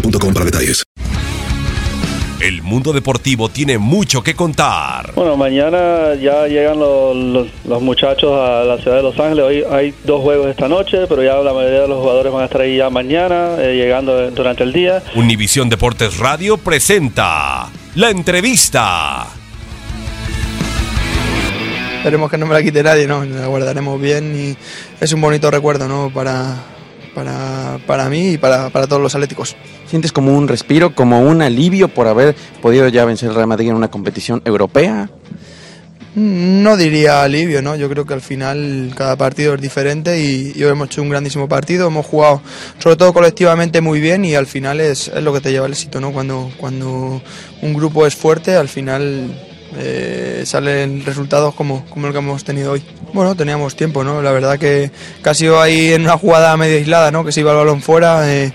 boostmobile.com para detalles. El mundo deportivo tiene mucho que contar. Bueno, mañana ya llegan los, los- los muchachos a la ciudad de Los Ángeles. Hoy hay dos juegos esta noche, pero ya la mayoría de los jugadores van a estar ahí ya mañana, eh, llegando durante el día. Univisión Deportes Radio presenta la entrevista. Esperemos que no me la quite nadie, ¿no? La guardaremos bien y es un bonito recuerdo, ¿no? Para, para, para mí y para, para todos los atléticos. ¿Sientes como un respiro, como un alivio por haber podido ya vencer el Real Madrid en una competición europea? No diría alivio, ¿no? Yo creo que al final cada partido es diferente y, y hoy hemos hecho un grandísimo partido, hemos jugado sobre todo colectivamente muy bien y al final es, es lo que te lleva al éxito, ¿no? Cuando, cuando un grupo es fuerte, al final eh, salen resultados como, como el que hemos tenido hoy. Bueno, teníamos tiempo, ¿no? La verdad que casi ahí en una jugada medio aislada, ¿no? Que se iba el balón fuera. eh,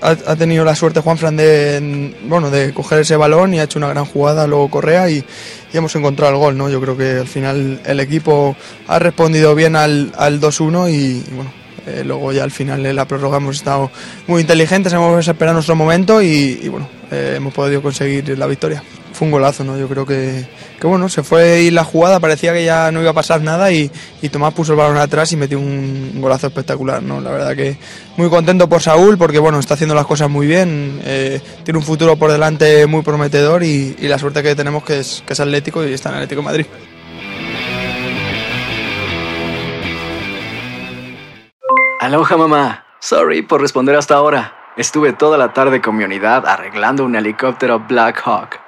ha, ha tenido la suerte Juanfran de, bueno, de coger ese balón y ha hecho una gran jugada luego Correa y, hemos encontrado el gol, ¿no? Yo creo que al final el equipo ha respondido bien al, al 2-1 y, bueno, eh, luego ya al final en la prórroga hemos estado muy inteligentes, hemos esperado nuestro momento y, y, bueno, eh, hemos podido conseguir la victoria. Fue un golazo, ¿no? Yo creo que, que bueno, se fue ahí la jugada, parecía que ya no iba a pasar nada y, y Tomás puso el balón atrás y metió un golazo espectacular, ¿no? La verdad que muy contento por Saúl porque, bueno, está haciendo las cosas muy bien, eh, tiene un futuro por delante muy prometedor y, y la suerte que tenemos que es, que es Atlético y está en Atlético Madrid. Aloha mamá. Sorry por responder hasta ahora. Estuve toda la tarde con mi unidad arreglando un helicóptero Black Hawk.